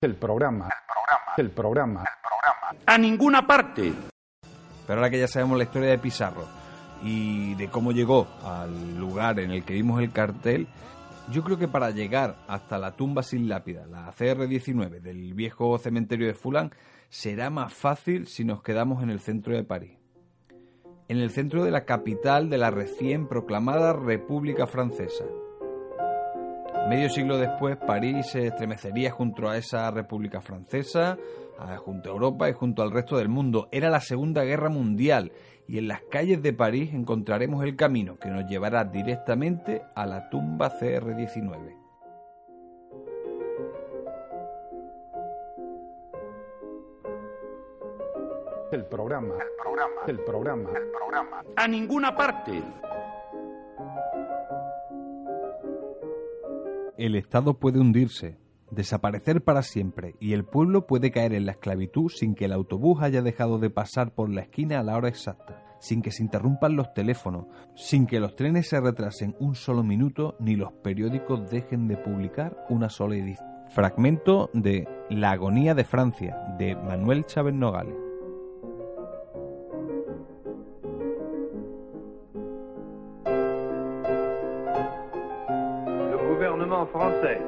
El programa, el programa, el programa. A ninguna parte. Pero ahora que ya sabemos la historia de Pizarro y de cómo llegó al lugar en el que vimos el cartel, yo creo que para llegar hasta la tumba sin lápida, la CR19 del viejo cementerio de Fulán, será más fácil si nos quedamos en el centro de París. En el centro de la capital de la recién proclamada República Francesa, Medio siglo después, París se estremecería junto a esa República Francesa, junto a Europa y junto al resto del mundo. Era la Segunda Guerra Mundial y en las calles de París encontraremos el camino que nos llevará directamente a la tumba CR-19. El programa, el programa, el programa, el programa. A ninguna parte. El Estado puede hundirse, desaparecer para siempre y el pueblo puede caer en la esclavitud sin que el autobús haya dejado de pasar por la esquina a la hora exacta, sin que se interrumpan los teléfonos, sin que los trenes se retrasen un solo minuto ni los periódicos dejen de publicar una sola edición. Fragmento de La agonía de Francia de Manuel Chávez Nogales. Français,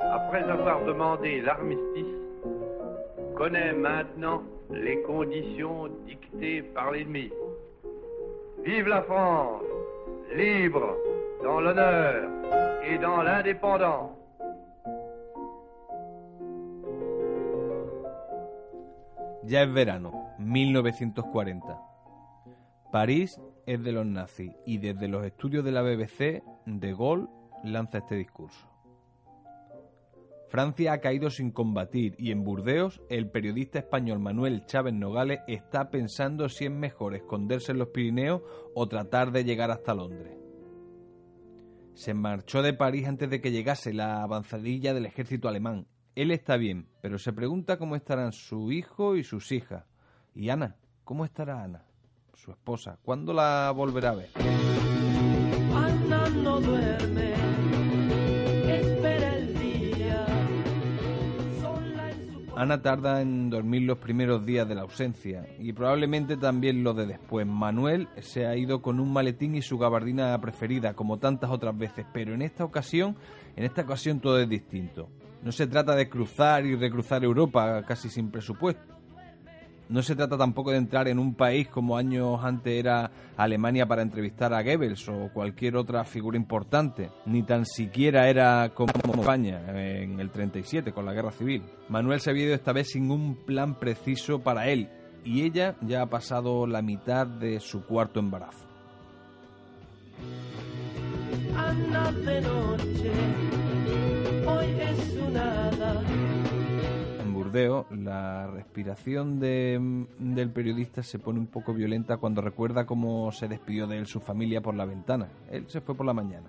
après avoir demandé l'armistice, connaît maintenant les conditions dictées par l'ennemi. Vive la France, libre dans l'honneur et dans l'indépendance. Ya es verano, 1940. París es de los nazis y desde los estudios de la BBC, De Gaulle lanza este discurso. Francia ha caído sin combatir y en Burdeos el periodista español Manuel Chávez Nogales está pensando si es mejor esconderse en los Pirineos o tratar de llegar hasta Londres. Se marchó de París antes de que llegase la avanzadilla del ejército alemán. Él está bien, pero se pregunta cómo estarán su hijo y sus hijas. ¿Y Ana? ¿Cómo estará Ana? Su esposa. ¿Cuándo la volverá a ver? No duerme Ana tarda en dormir los primeros días de la ausencia y probablemente también los de después. Manuel se ha ido con un maletín y su gabardina preferida, como tantas otras veces, pero en esta ocasión, en esta ocasión todo es distinto. No se trata de cruzar y recruzar Europa casi sin presupuesto. No se trata tampoco de entrar en un país como años antes era Alemania para entrevistar a Goebbels o cualquier otra figura importante, ni tan siquiera era como España en el 37 con la guerra civil. Manuel se había ido esta vez sin un plan preciso para él y ella ya ha pasado la mitad de su cuarto embarazo. hoy es la respiración del periodista se pone un poco violenta cuando recuerda cómo se despidió de él su familia por la ventana. Él se fue por la mañana.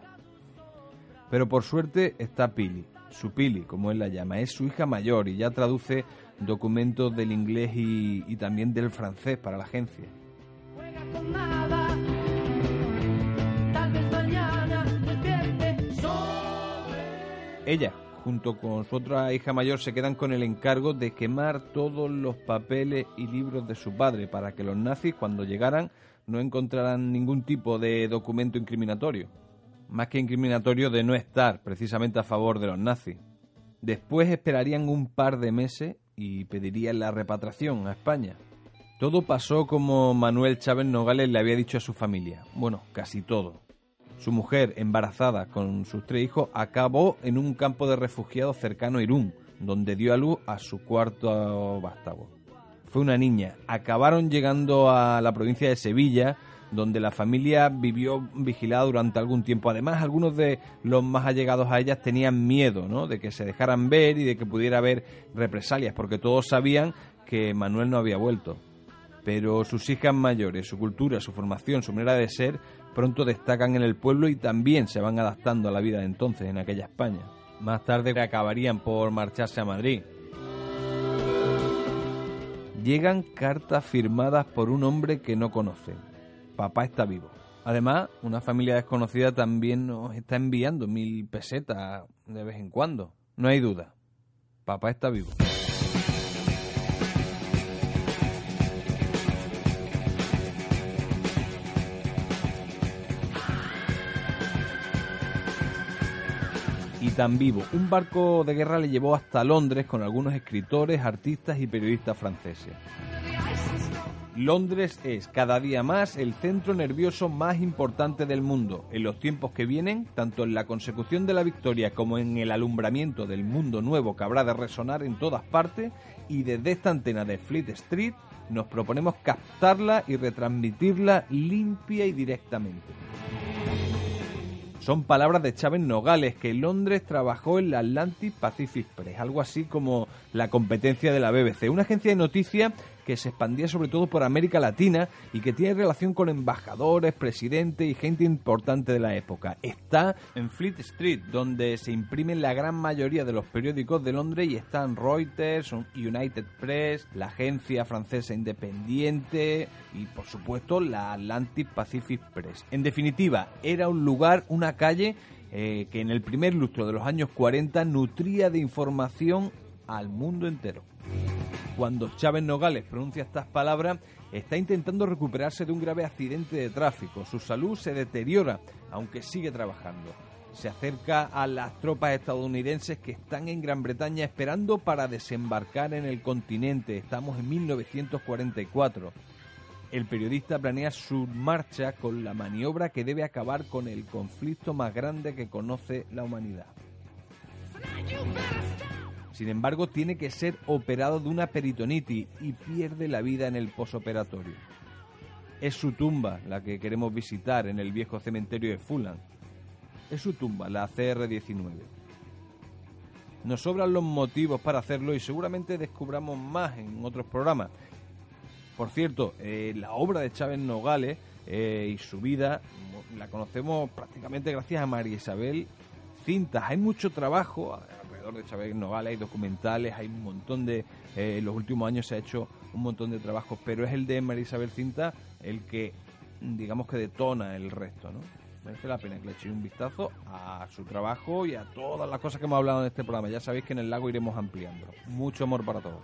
Pero por suerte está Pili, su Pili, como él la llama. Es su hija mayor y ya traduce documentos del inglés y, y también del francés para la agencia. Ella, junto con su otra hija mayor, se quedan con el encargo de quemar todos los papeles y libros de su padre para que los nazis, cuando llegaran, no encontraran ningún tipo de documento incriminatorio. Más que incriminatorio de no estar precisamente a favor de los nazis. Después esperarían un par de meses y pedirían la repatriación a España. Todo pasó como Manuel Chávez Nogales le había dicho a su familia. Bueno, casi todo. Su mujer, embarazada con sus tres hijos, acabó en un campo de refugiados cercano a Irún, donde dio a luz a su cuarto vástago. Fue una niña. Acabaron llegando a la provincia de Sevilla, donde la familia vivió vigilada durante algún tiempo. Además, algunos de los más allegados a ellas tenían miedo ¿no? de que se dejaran ver y de que pudiera haber represalias, porque todos sabían que Manuel no había vuelto. Pero sus hijas mayores, su cultura, su formación, su manera de ser, pronto destacan en el pueblo y también se van adaptando a la vida de entonces en aquella España. Más tarde acabarían por marcharse a Madrid. Llegan cartas firmadas por un hombre que no conocen. Papá está vivo. Además, una familia desconocida también nos está enviando mil pesetas de vez en cuando. No hay duda. Papá está vivo. Tan vivo. Un barco de guerra le llevó hasta Londres con algunos escritores, artistas y periodistas franceses. Londres es cada día más el centro nervioso más importante del mundo. En los tiempos que vienen, tanto en la consecución de la victoria como en el alumbramiento del mundo nuevo que habrá de resonar en todas partes, y desde esta antena de Fleet Street nos proponemos captarla y retransmitirla limpia y directamente. Son palabras de Chávez Nogales, que en Londres trabajó en la Atlantic Pacific Press, algo así como la competencia de la BBC, una agencia de noticias que se expandía sobre todo por América Latina y que tiene relación con embajadores, presidentes y gente importante de la época. Está en Fleet Street, donde se imprimen la gran mayoría de los periódicos de Londres y están Reuters, United Press, la agencia francesa independiente y por supuesto la Atlantic Pacific Press. En definitiva, era un lugar, una calle eh, que en el primer lustro de los años 40 nutría de información al mundo entero. Cuando Chávez Nogales pronuncia estas palabras, está intentando recuperarse de un grave accidente de tráfico. Su salud se deteriora, aunque sigue trabajando. Se acerca a las tropas estadounidenses que están en Gran Bretaña esperando para desembarcar en el continente. Estamos en 1944. El periodista planea su marcha con la maniobra que debe acabar con el conflicto más grande que conoce la humanidad. Sin embargo, tiene que ser operado de una peritonitis y pierde la vida en el posoperatorio. Es su tumba la que queremos visitar en el viejo cementerio de Fulham. Es su tumba, la CR-19. Nos sobran los motivos para hacerlo y seguramente descubramos más en otros programas. Por cierto, eh, la obra de Chávez Nogales eh, y su vida la conocemos prácticamente gracias a María Isabel Cintas. Hay mucho trabajo de Chávez Nogales, hay documentales, hay un montón de... Eh, en los últimos años se ha hecho un montón de trabajos, pero es el de María Isabel Cinta el que, digamos que detona el resto, ¿no? Merece la pena que le echéis un vistazo a su trabajo y a todas las cosas que hemos hablado en este programa. Ya sabéis que en el lago iremos ampliando. Mucho amor para todos.